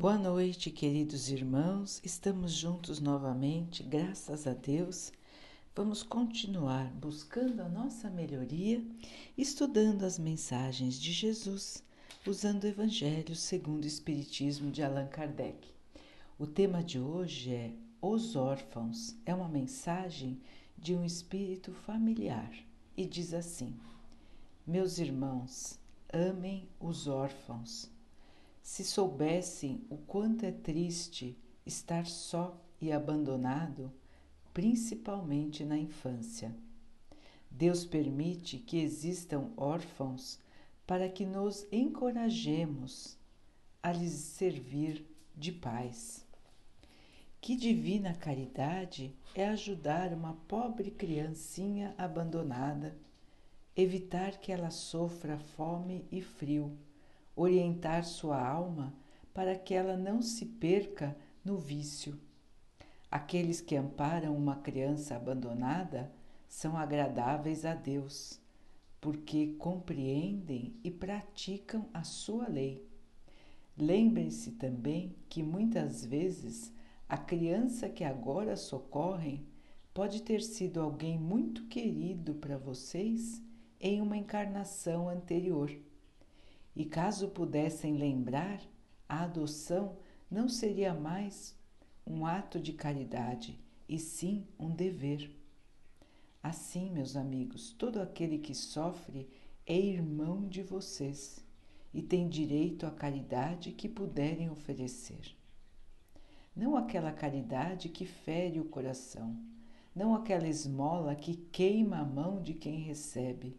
Boa noite, queridos irmãos. Estamos juntos novamente, graças a Deus. Vamos continuar buscando a nossa melhoria, estudando as mensagens de Jesus, usando o Evangelho segundo o Espiritismo de Allan Kardec. O tema de hoje é Os órfãos. É uma mensagem de um espírito familiar e diz assim: Meus irmãos, amem os órfãos se soubessem o quanto é triste estar só e abandonado, principalmente na infância. Deus permite que existam órfãos para que nos encorajemos a lhes servir de paz. Que divina caridade é ajudar uma pobre criancinha abandonada, evitar que ela sofra fome e frio orientar sua alma para que ela não se perca no vício. Aqueles que amparam uma criança abandonada são agradáveis a Deus, porque compreendem e praticam a sua lei. Lembrem-se também que muitas vezes a criança que agora socorrem pode ter sido alguém muito querido para vocês em uma encarnação anterior. E caso pudessem lembrar, a adoção não seria mais um ato de caridade, e sim um dever. Assim, meus amigos, todo aquele que sofre é irmão de vocês e tem direito à caridade que puderem oferecer. Não aquela caridade que fere o coração, não aquela esmola que queima a mão de quem recebe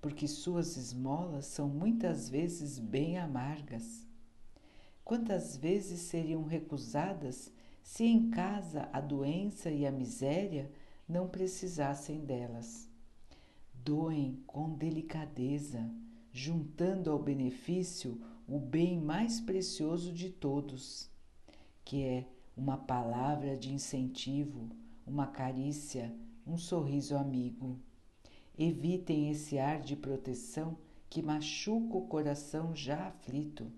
porque suas esmolas são muitas vezes bem amargas. Quantas vezes seriam recusadas se em casa a doença e a miséria não precisassem delas? Doem com delicadeza, juntando ao benefício o bem mais precioso de todos, que é uma palavra de incentivo, uma carícia, um sorriso amigo. Evitem esse ar de proteção que machuca o coração já aflito.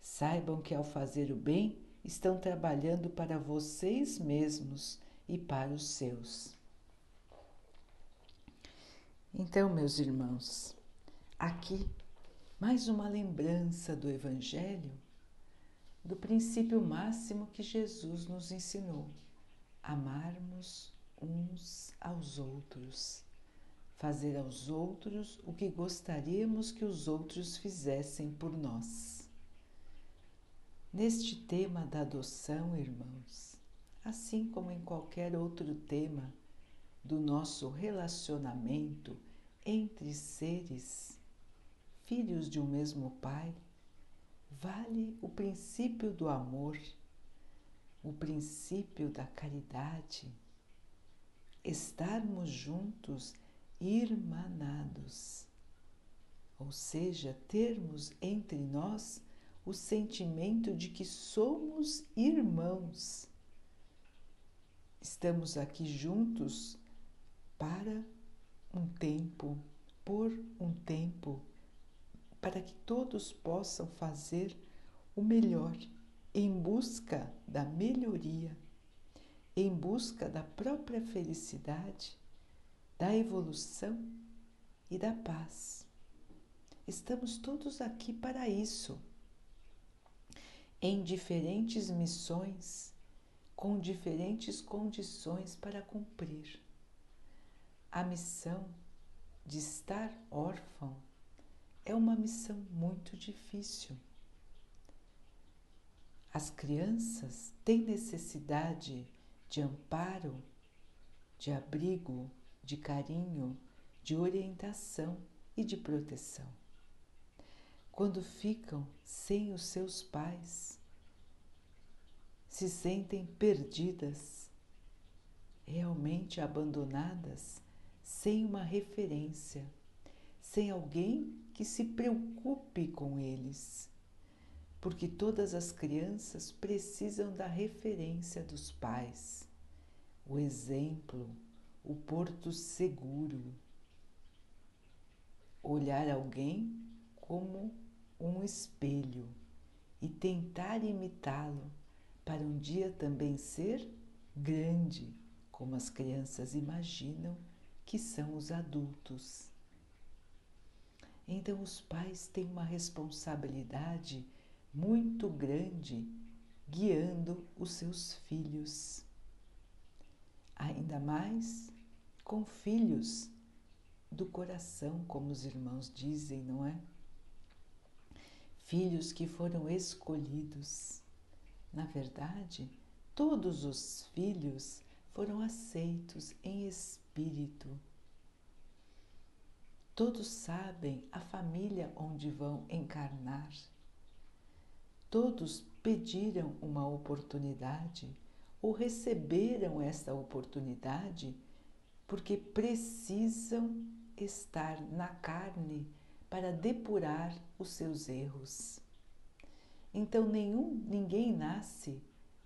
Saibam que ao fazer o bem, estão trabalhando para vocês mesmos e para os seus. Então, meus irmãos, aqui mais uma lembrança do Evangelho, do princípio máximo que Jesus nos ensinou: amarmos uns aos outros fazer aos outros o que gostaríamos que os outros fizessem por nós. Neste tema da adoção, irmãos, assim como em qualquer outro tema do nosso relacionamento entre seres, filhos de um mesmo Pai, vale o princípio do amor, o princípio da caridade. Estarmos juntos irmanados, ou seja, termos entre nós o sentimento de que somos irmãos. Estamos aqui juntos para um tempo, por um tempo, para que todos possam fazer o melhor em busca da melhoria, em busca da própria felicidade da evolução e da paz. Estamos todos aqui para isso, em diferentes missões, com diferentes condições para cumprir. A missão de estar órfão é uma missão muito difícil. As crianças têm necessidade de amparo, de abrigo, de carinho, de orientação e de proteção. Quando ficam sem os seus pais, se sentem perdidas, realmente abandonadas, sem uma referência, sem alguém que se preocupe com eles. Porque todas as crianças precisam da referência dos pais, o exemplo, o porto seguro. Olhar alguém como um espelho e tentar imitá-lo para um dia também ser grande, como as crianças imaginam que são os adultos. Então, os pais têm uma responsabilidade muito grande guiando os seus filhos. Ainda mais com filhos do coração, como os irmãos dizem, não é? Filhos que foram escolhidos. Na verdade, todos os filhos foram aceitos em espírito. Todos sabem a família onde vão encarnar. Todos pediram uma oportunidade ou receberam esta oportunidade porque precisam estar na carne para depurar os seus erros. Então nenhum, ninguém nasce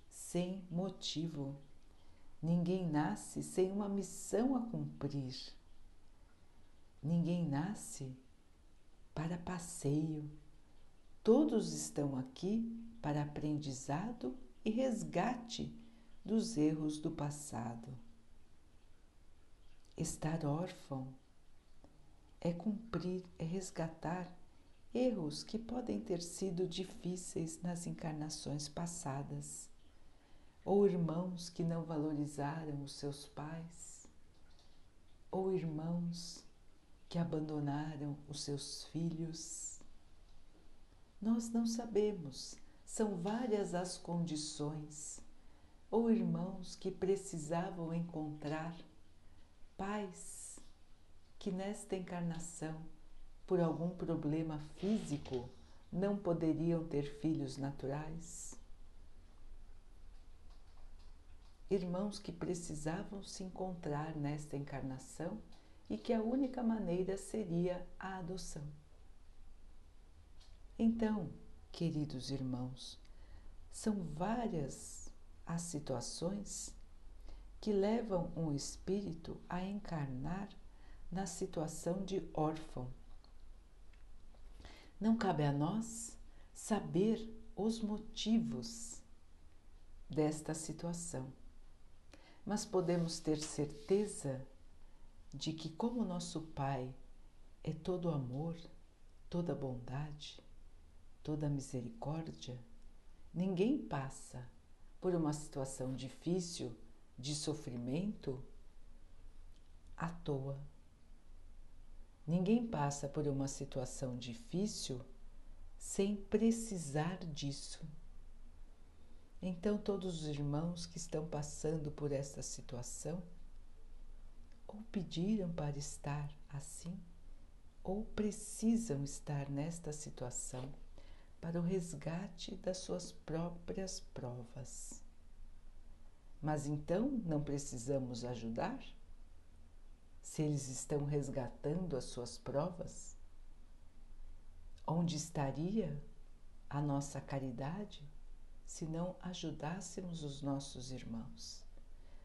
sem motivo. Ninguém nasce sem uma missão a cumprir. Ninguém nasce para passeio. Todos estão aqui para aprendizado e resgate dos erros do passado. Estar órfão é cumprir, é resgatar erros que podem ter sido difíceis nas encarnações passadas, ou irmãos que não valorizaram os seus pais, ou irmãos que abandonaram os seus filhos. Nós não sabemos, são várias as condições, ou irmãos que precisavam encontrar pais que nesta encarnação, por algum problema físico, não poderiam ter filhos naturais? Irmãos que precisavam se encontrar nesta encarnação e que a única maneira seria a adoção. Então, queridos irmãos, são várias as situações que levam um espírito a encarnar na situação de órfão. Não cabe a nós saber os motivos desta situação, mas podemos ter certeza de que, como nosso Pai é todo amor, toda bondade, toda misericórdia, ninguém passa por uma situação difícil de sofrimento à toa. Ninguém passa por uma situação difícil sem precisar disso. Então, todos os irmãos que estão passando por esta situação, ou pediram para estar assim, ou precisam estar nesta situação para o resgate das suas próprias provas. Mas então não precisamos ajudar? Se eles estão resgatando as suas provas? Onde estaria a nossa caridade se não ajudássemos os nossos irmãos?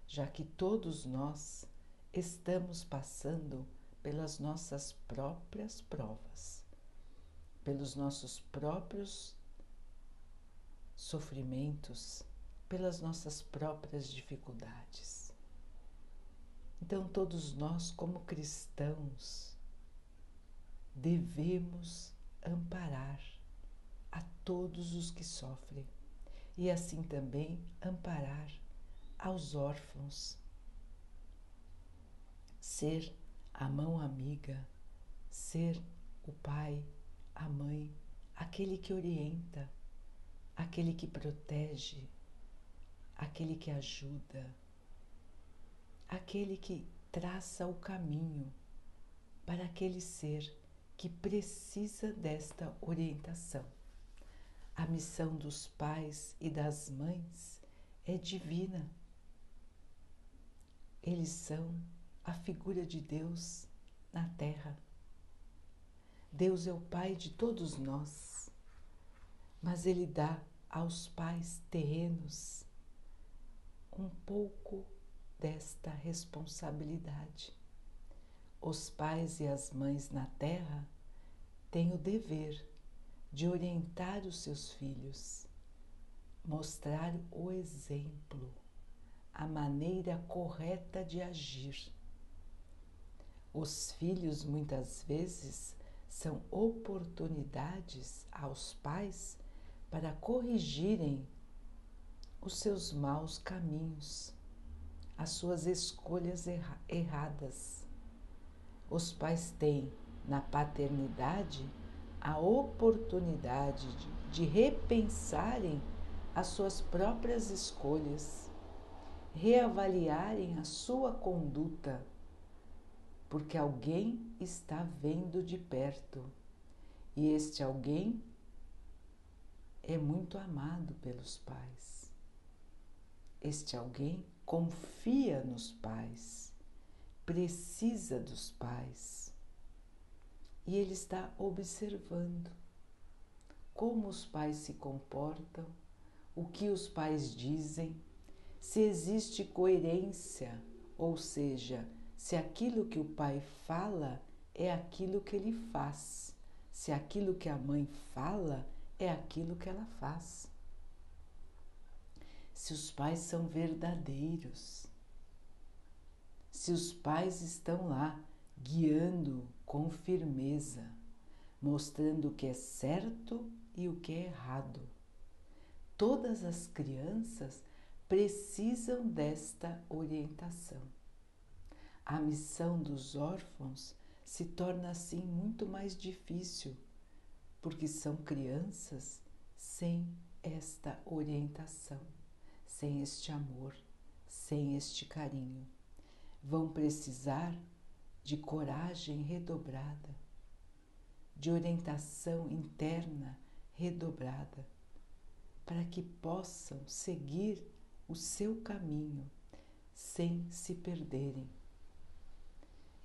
Já que todos nós estamos passando pelas nossas próprias provas, pelos nossos próprios sofrimentos pelas nossas próprias dificuldades. Então, todos nós, como cristãos, devemos amparar a todos os que sofrem e assim também amparar aos órfãos. Ser a mão amiga, ser o pai, a mãe, aquele que orienta, aquele que protege, aquele que ajuda, aquele que traça o caminho para aquele ser que precisa desta orientação. A missão dos pais e das mães é divina. Eles são a figura de Deus na terra. Deus é o Pai de todos nós, mas Ele dá aos pais terrenos um pouco desta responsabilidade. Os pais e as mães na terra têm o dever de orientar os seus filhos, mostrar o exemplo, a maneira correta de agir. Os filhos muitas vezes são oportunidades aos pais para corrigirem os seus maus caminhos, as suas escolhas erra erradas. Os pais têm na paternidade a oportunidade de, de repensarem as suas próprias escolhas, reavaliarem a sua conduta, porque alguém está vendo de perto e este alguém é muito amado pelos pais. Este alguém confia nos pais, precisa dos pais e ele está observando como os pais se comportam, o que os pais dizem, se existe coerência, ou seja, se aquilo que o pai fala é aquilo que ele faz, se aquilo que a mãe fala é aquilo que ela faz. Se os pais são verdadeiros, se os pais estão lá guiando com firmeza, mostrando o que é certo e o que é errado. Todas as crianças precisam desta orientação. A missão dos órfãos se torna assim muito mais difícil, porque são crianças sem esta orientação, sem este amor, sem este carinho. Vão precisar de coragem redobrada, de orientação interna redobrada, para que possam seguir o seu caminho sem se perderem.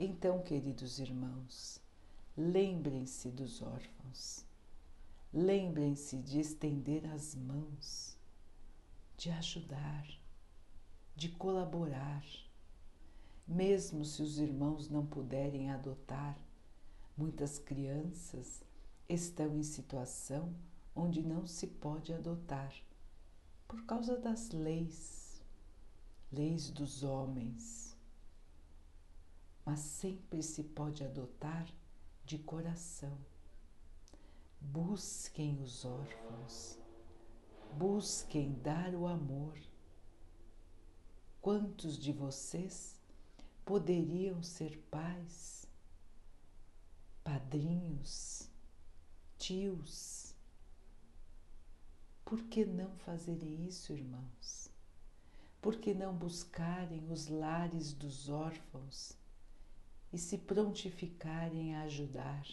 Então, queridos irmãos, lembrem-se dos órfãos, lembrem-se de estender as mãos, de ajudar, de colaborar mesmo se os irmãos não puderem adotar, muitas crianças estão em situação onde não se pode adotar por causa das leis, leis dos homens. Mas sempre se pode adotar de coração. Busquem os órfãos, busquem dar o amor. Quantos de vocês poderiam ser pais, padrinhos, tios. Por que não fazerem isso, irmãos? Por que não buscarem os lares dos órfãos e se prontificarem a ajudar?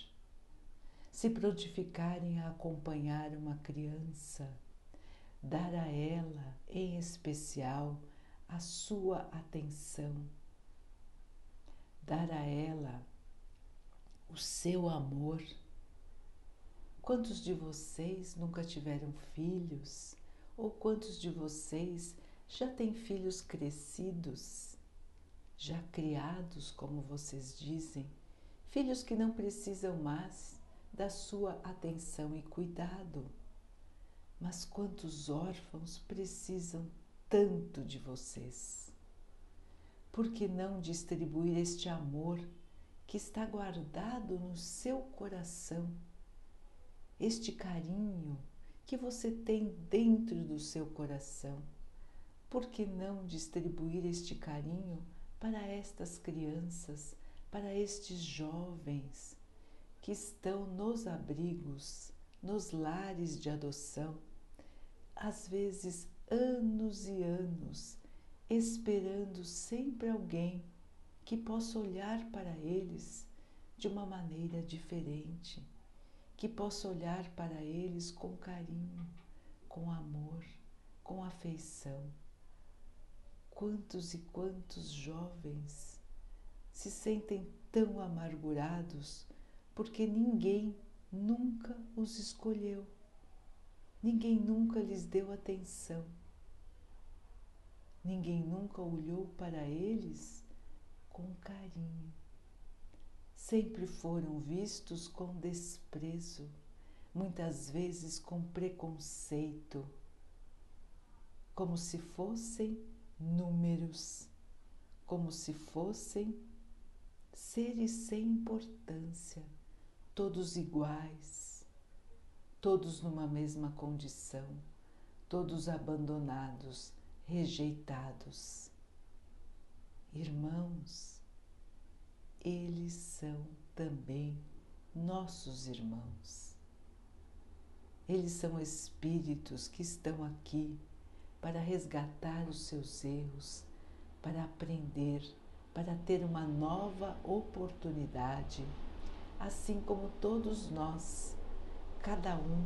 Se prontificarem a acompanhar uma criança, dar a ela, em especial, a sua atenção dar a ela o seu amor. Quantos de vocês nunca tiveram filhos? Ou quantos de vocês já têm filhos crescidos, já criados, como vocês dizem, filhos que não precisam mais da sua atenção e cuidado? Mas quantos órfãos precisam tanto de vocês? por que não distribuir este amor que está guardado no seu coração? Este carinho que você tem dentro do seu coração. Por que não distribuir este carinho para estas crianças, para estes jovens que estão nos abrigos, nos lares de adoção, às vezes anos e anos, esperando sempre alguém que possa olhar para eles de uma maneira diferente, que possa olhar para eles com carinho, com amor, com afeição. Quantos e quantos jovens se sentem tão amargurados porque ninguém nunca os escolheu, ninguém nunca lhes deu atenção Ninguém nunca olhou para eles com carinho. Sempre foram vistos com desprezo, muitas vezes com preconceito, como se fossem números, como se fossem seres sem importância, todos iguais, todos numa mesma condição, todos abandonados, rejeitados. Irmãos, eles são também nossos irmãos. Eles são espíritos que estão aqui para resgatar os seus erros, para aprender, para ter uma nova oportunidade, assim como todos nós, cada um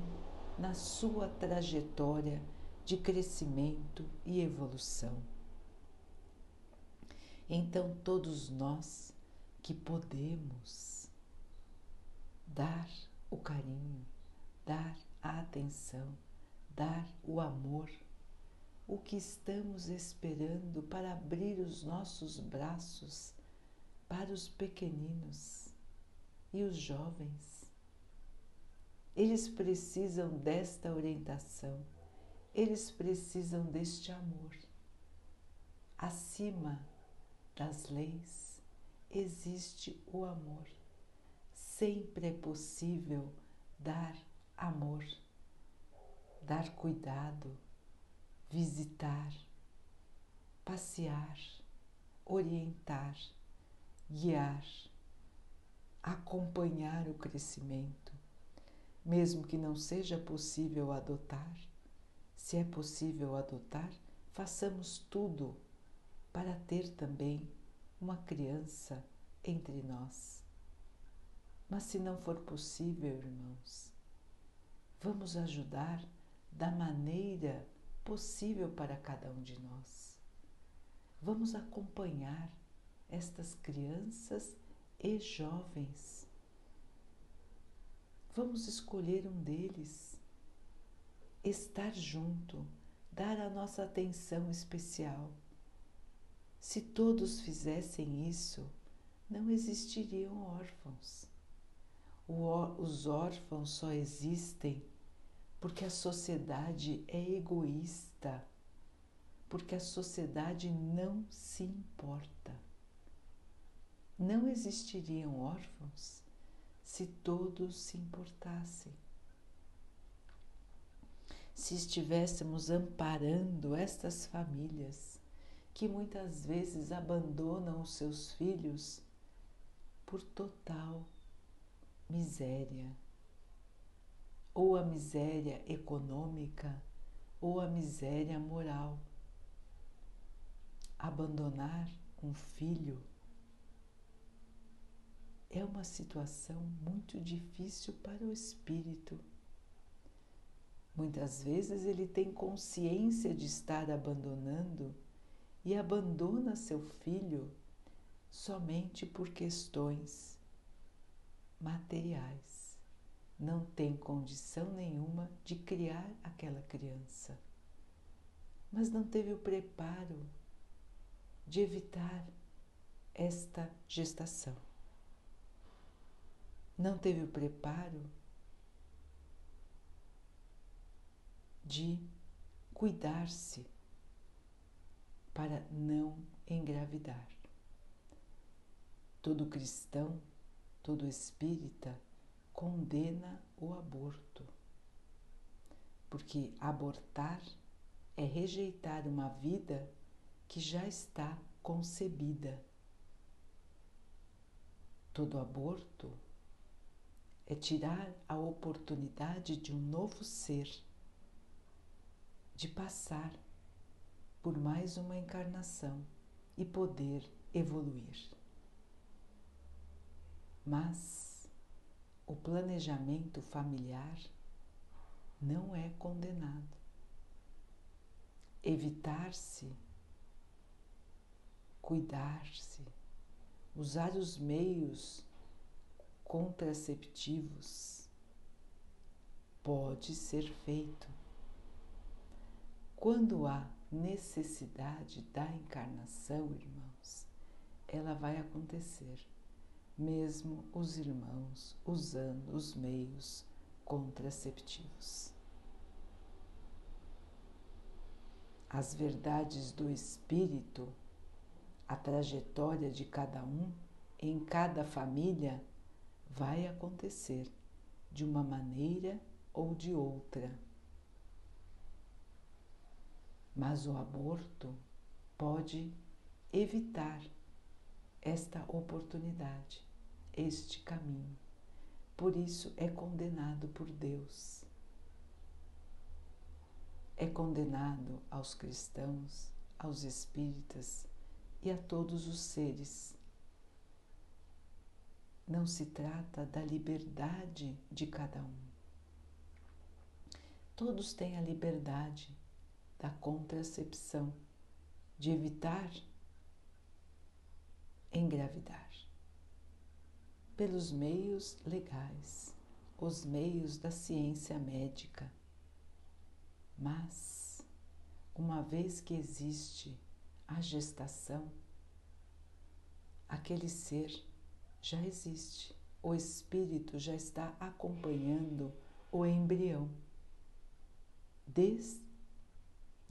na sua trajetória de crescimento e evolução. Então, todos nós que podemos dar o carinho, dar a atenção, dar o amor, o que estamos esperando para abrir os nossos braços para os pequeninos e os jovens. Eles precisam desta orientação, eles precisam deste amor. Acima das leis existe o amor. Sempre é possível dar amor, dar cuidado, visitar, passear, orientar, guiar, acompanhar o crescimento, mesmo que não seja possível adotar. Se é possível adotar, façamos tudo para ter também uma criança entre nós. Mas se não for possível, irmãos, vamos ajudar da maneira possível para cada um de nós. Vamos acompanhar estas crianças e jovens. Vamos escolher um deles, estar junto, dar a nossa atenção especial se todos fizessem isso, não existiriam órfãos. os órfãos só existem porque a sociedade é egoísta, porque a sociedade não se importa. Não existiriam órfãos se todos se importassem. Se estivéssemos amparando estas famílias, que muitas vezes abandonam os seus filhos por total miséria, ou a miséria econômica, ou a miséria moral. Abandonar um filho é uma situação muito difícil para o espírito. Muitas vezes ele tem consciência de estar abandonando e abandona seu filho somente por questões materiais. Não tem condição nenhuma de criar aquela criança, mas não teve o preparo de evitar esta gestação. Não teve o preparo de cuidar-se para não engravidar. Todo cristão, todo espírita condena o aborto, porque abortar é rejeitar uma vida que já está concebida. Todo aborto é tirar a oportunidade de um novo ser de passar por mais uma encarnação e poder evoluir. Mas o planejamento familiar não é condenado. Evitar-se, cuidar-se, usar os meios contraceptivos pode ser feito. Quando há necessidade da encarnação, irmãos, ela vai acontecer, mesmo os irmãos usando os meios contraceptivos. As verdades do espírito, a trajetória de cada um, em cada família, vai acontecer de uma maneira ou de outra. Mas o aborto pode evitar esta oportunidade, este caminho. Por isso é condenado por Deus. É condenado aos cristãos, aos espíritas e a todos os seres. Não se trata da liberdade de cada um. Todos têm a liberdade da contracepção, de evitar engravidar pelos meios legais, os meios da ciência médica. Mas, uma vez que existe a gestação, aquele ser já existe, o espírito já está acompanhando o embrião desde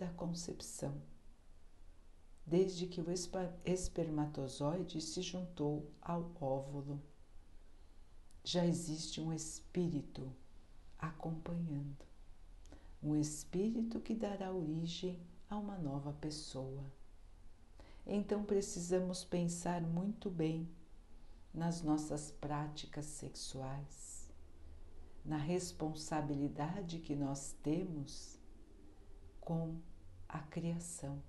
a concepção, desde que o espermatozoide se juntou ao óvulo. Já existe um espírito acompanhando, um espírito que dará origem a uma nova pessoa. Então precisamos pensar muito bem nas nossas práticas sexuais, na responsabilidade que nós temos com a criação.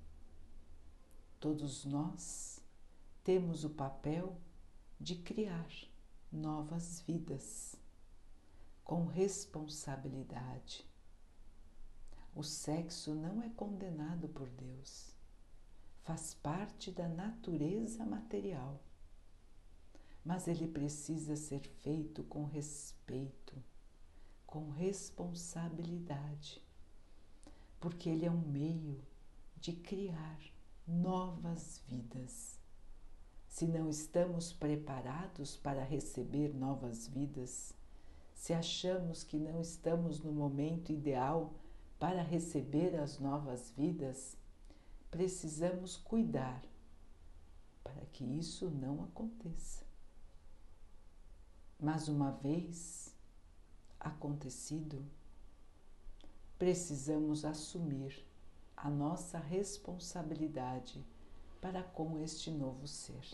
Todos nós temos o papel de criar novas vidas com responsabilidade. O sexo não é condenado por Deus, faz parte da natureza material, mas ele precisa ser feito com respeito, com responsabilidade porque ele é um meio de criar novas vidas. Se não estamos preparados para receber novas vidas, se achamos que não estamos no momento ideal para receber as novas vidas, precisamos cuidar para que isso não aconteça. Mas uma vez acontecido, precisamos assumir a nossa responsabilidade para com este novo ser.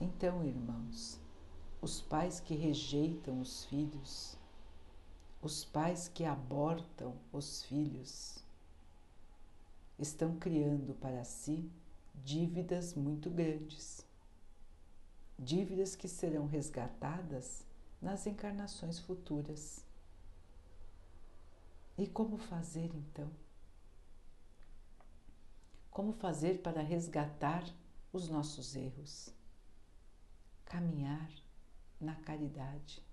Então, irmãos, os pais que rejeitam os filhos, os pais que abortam os filhos, estão criando para si dívidas muito grandes, dívidas que serão resgatadas nas encarnações futuras. E como fazer então? Como fazer para resgatar os nossos erros? Caminhar na caridade.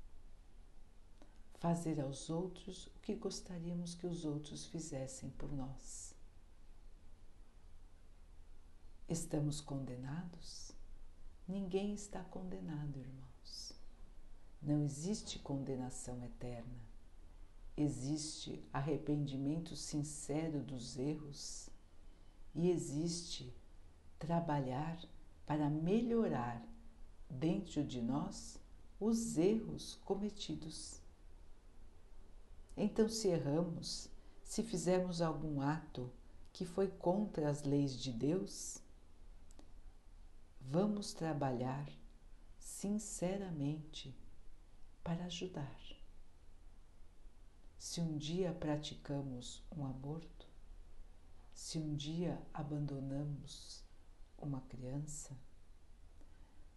Fazer aos outros o que gostaríamos que os outros fizessem por nós. Estamos condenados? Ninguém está condenado, irmãos. Não existe condenação eterna existe arrependimento sincero dos erros e existe trabalhar para melhorar dentro de nós os erros cometidos. Então, se erramos, se fizermos algum ato que foi contra as leis de Deus, vamos trabalhar sinceramente para ajudar. Se um dia praticamos um aborto, se um dia abandonamos uma criança,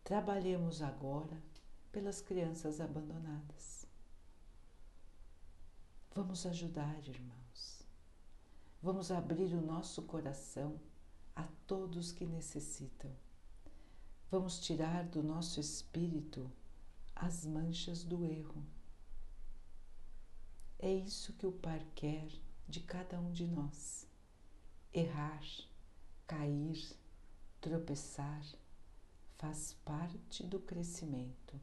trabalhemos agora pelas crianças abandonadas. Vamos ajudar, irmãos. Vamos abrir o nosso coração a todos que necessitam. Vamos tirar do nosso espírito as manchas do erro é isso que o Pai quer de cada um de nós. Errar, cair, tropeçar faz parte do crescimento.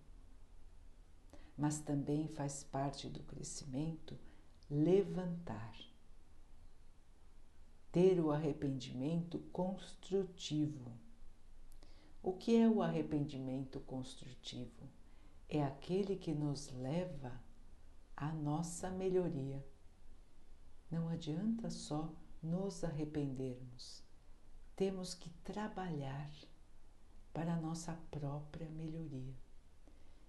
mas também faz parte do crescimento levantar. Ter o arrependimento construtivo. O que é o arrependimento construtivo? É aquele que nos leva à nossa melhoria. Não adianta só nos arrependermos. Temos que trabalhar para a nossa própria melhoria.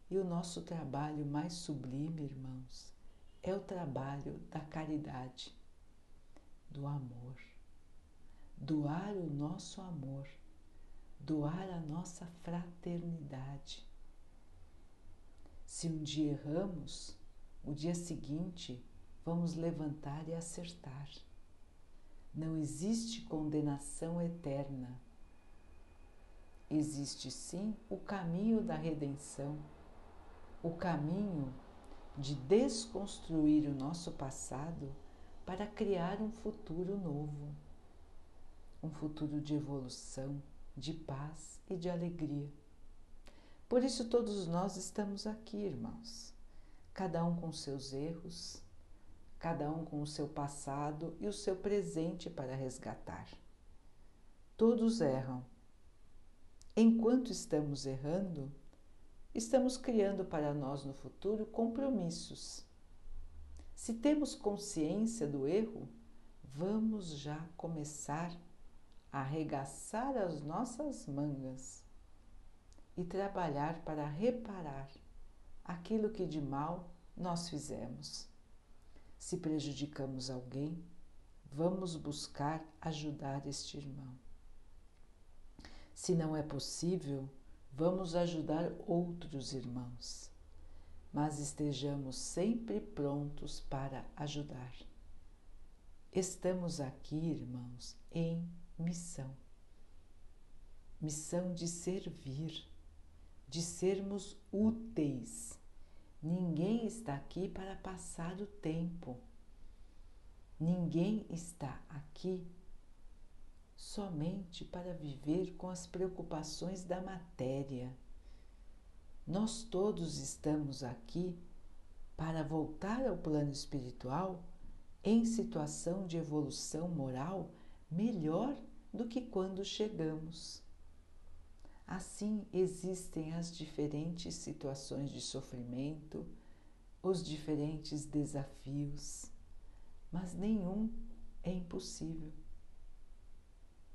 E o nosso trabalho mais sublime, irmãos, é o trabalho da caridade, do amor. Doar o nosso amor, doar a nossa fraternidade. Se um dia erramos, o dia seguinte vamos levantar e acertar. Não existe condenação eterna. Existe sim o caminho da redenção, o caminho de desconstruir o nosso passado para criar um futuro novo, um futuro de evolução, de paz e de alegria. Por isso, todos nós estamos aqui, irmãos, cada um com seus erros, cada um com o seu passado e o seu presente para resgatar. Todos erram. Enquanto estamos errando, estamos criando para nós no futuro compromissos. Se temos consciência do erro, vamos já começar a arregaçar as nossas mangas e trabalhar para reparar aquilo que de mal nós fizemos. Se prejudicamos alguém, vamos buscar ajudar este irmão. Se não é possível, vamos ajudar outros irmãos, mas estejamos sempre prontos para ajudar. Estamos aqui, irmãos, em missão. Missão de servir, de sermos úteis Ninguém está aqui para passar o tempo. Ninguém está aqui somente para viver com as preocupações da matéria. Nós todos estamos aqui para voltar ao plano espiritual em situação de evolução moral melhor do que quando chegamos. Assim existem as diferentes situações de sofrimento, os diferentes desafios, mas nenhum é impossível.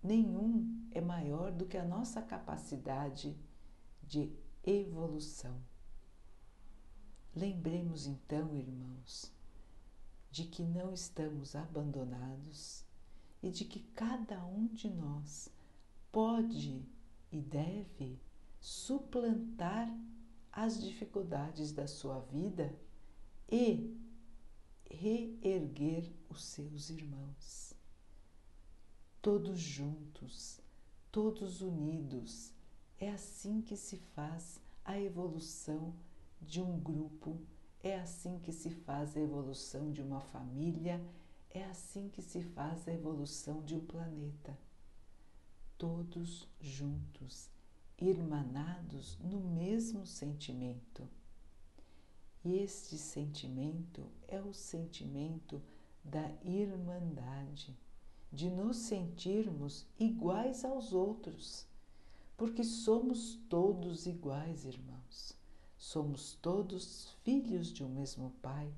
Nenhum é maior do que a nossa capacidade de evolução. Lembremos então, irmãos, de que não estamos abandonados e de que cada um de nós pode e deve suplantar as dificuldades da sua vida e reerguer os seus irmãos. Todos juntos, todos unidos, é assim que se faz a evolução de um grupo, é assim que se faz a evolução de uma família, é assim que se faz a evolução de um planeta todos juntos, irmanados no mesmo sentimento. E este sentimento é o sentimento da irmandade, de nos sentirmos iguais aos outros, porque somos todos iguais, irmãos. Somos todos filhos de um mesmo Pai,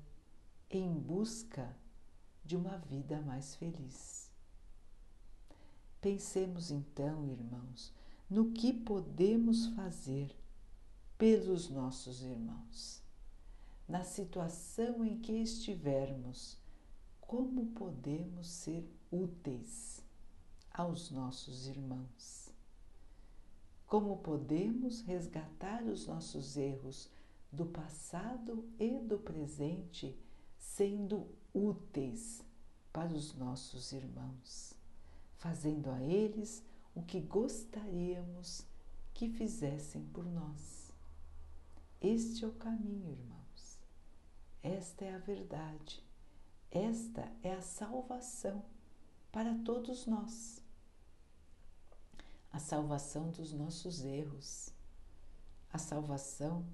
em busca de uma vida mais feliz. Pensemos então, irmãos, no que podemos fazer pelos nossos irmãos. Na situação em que estivermos, como podemos ser úteis aos nossos irmãos? Como podemos resgatar os nossos erros do passado e do presente, sendo úteis para os nossos irmãos? fazendo a eles o que gostaríamos que fizessem por nós. Este é o caminho, irmãos. Esta é a verdade. Esta é a salvação para todos nós. A salvação dos nossos erros, a salvação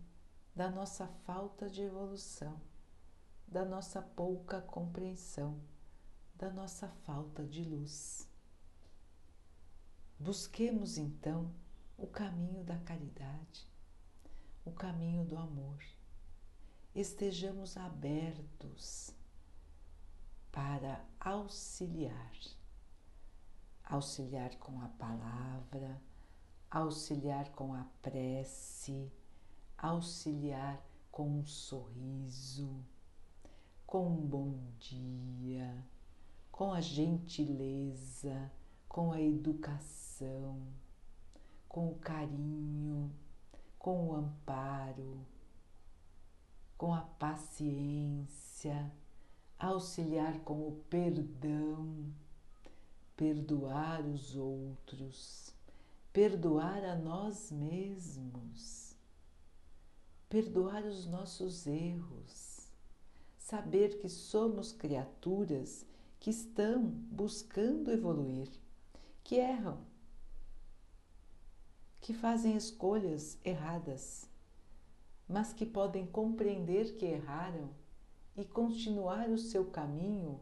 da nossa falta de evolução, da nossa pouca compreensão, da nossa falta de luz. Busquemos então o caminho da caridade, o caminho do amor. Estejamos abertos para auxiliar. Auxiliar com a palavra, auxiliar com a prece, auxiliar com um sorriso, com um bom dia, com a gentileza, com a educação, com o carinho, com o amparo, com a paciência auxiliar com o perdão, perdoar os outros, perdoar a nós mesmos, perdoar os nossos erros, saber que somos criaturas que estão buscando evoluir, que erram, que fazem escolhas erradas, mas que podem compreender que erraram e continuar o seu caminho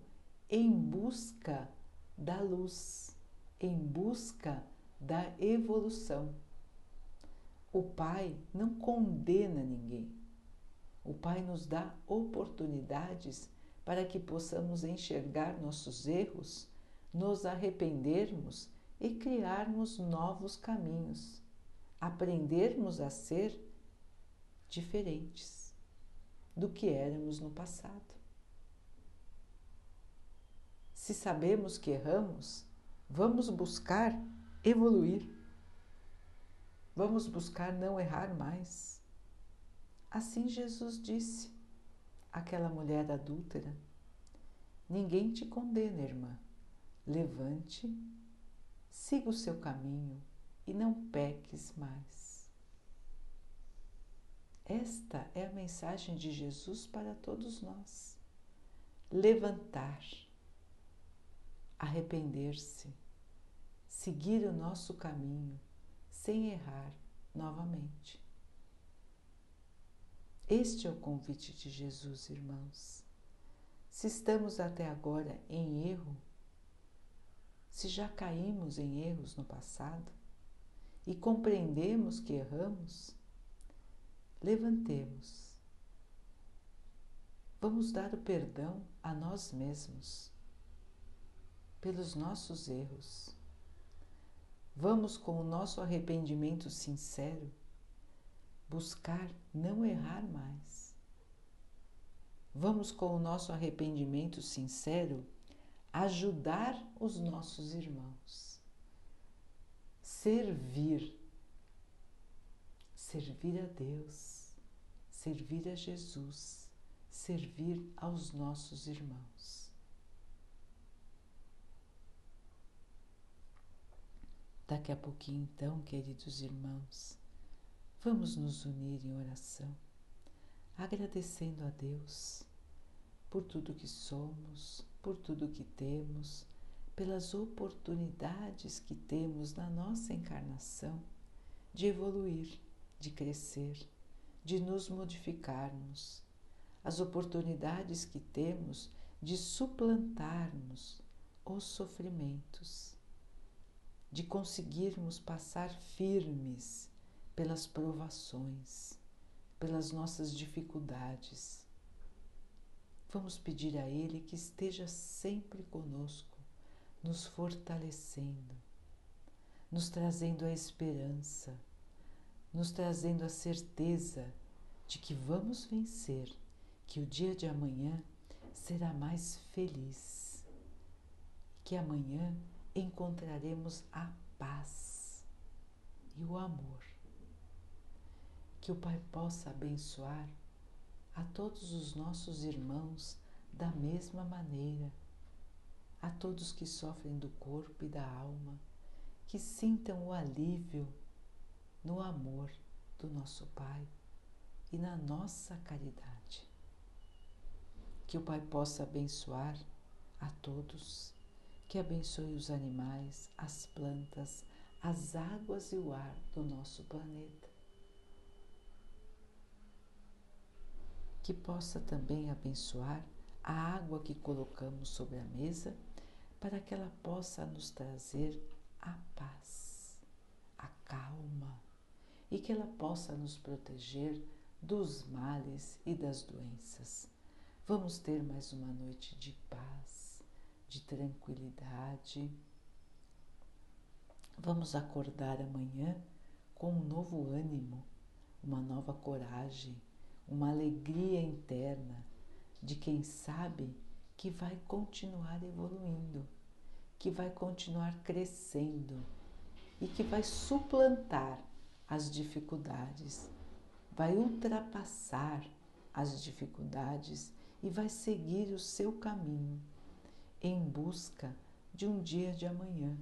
em busca da luz, em busca da evolução. O Pai não condena ninguém. O Pai nos dá oportunidades para que possamos enxergar nossos erros, nos arrependermos e criarmos novos caminhos, aprendermos a ser diferentes do que éramos no passado. Se sabemos que erramos, vamos buscar evoluir. Vamos buscar não errar mais. Assim Jesus disse àquela mulher adúltera: Ninguém te condena, irmã. Levante, siga o seu caminho e não peques mais. Esta é a mensagem de Jesus para todos nós. Levantar, arrepender-se, seguir o nosso caminho sem errar novamente. Este é o convite de Jesus, irmãos. Se estamos até agora em erro, se já caímos em erros no passado e compreendemos que erramos, levantemos. Vamos dar o perdão a nós mesmos pelos nossos erros. Vamos, com o nosso arrependimento sincero, buscar não errar mais. Vamos, com o nosso arrependimento sincero, ajudar os nossos irmãos, servir servir a Deus, servir a Jesus, servir aos nossos irmãos. Daqui a pouquinho, então, queridos irmãos, vamos nos unir em oração, agradecendo a Deus por tudo que somos, por tudo que temos, pelas oportunidades que temos na nossa encarnação de evoluir de crescer, de nos modificarmos, as oportunidades que temos de suplantarmos os sofrimentos, de conseguirmos passar firmes pelas provações, pelas nossas dificuldades. Vamos pedir a Ele que esteja sempre conosco, nos fortalecendo, nos trazendo a esperança nos trazendo a certeza de que vamos vencer, que o dia de amanhã será mais feliz, que amanhã encontraremos a paz e o amor. Que o Pai possa abençoar a todos os nossos irmãos da mesma maneira, a todos que sofrem do corpo e da alma, que sintam o alívio no amor do nosso Pai e na nossa caridade. Que o Pai possa abençoar a todos, que abençoe os animais, as plantas, as águas e o ar do nosso planeta. Que possa também abençoar a água que colocamos sobre a mesa, para que ela possa nos trazer a paz, a calma e que ela possa nos proteger dos males e das doenças. Vamos ter mais uma noite de paz, de tranquilidade. Vamos acordar amanhã com um novo ânimo, uma nova coragem, uma alegria interna de quem sabe que vai continuar evoluindo, que vai continuar crescendo e que vai suplantar as dificuldades, vai ultrapassar as dificuldades e vai seguir o seu caminho em busca de um dia de amanhã.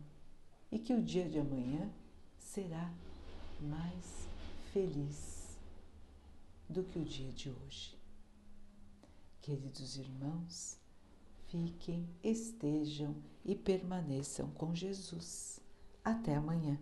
E que o dia de amanhã será mais feliz do que o dia de hoje. Queridos irmãos, fiquem, estejam e permaneçam com Jesus. Até amanhã.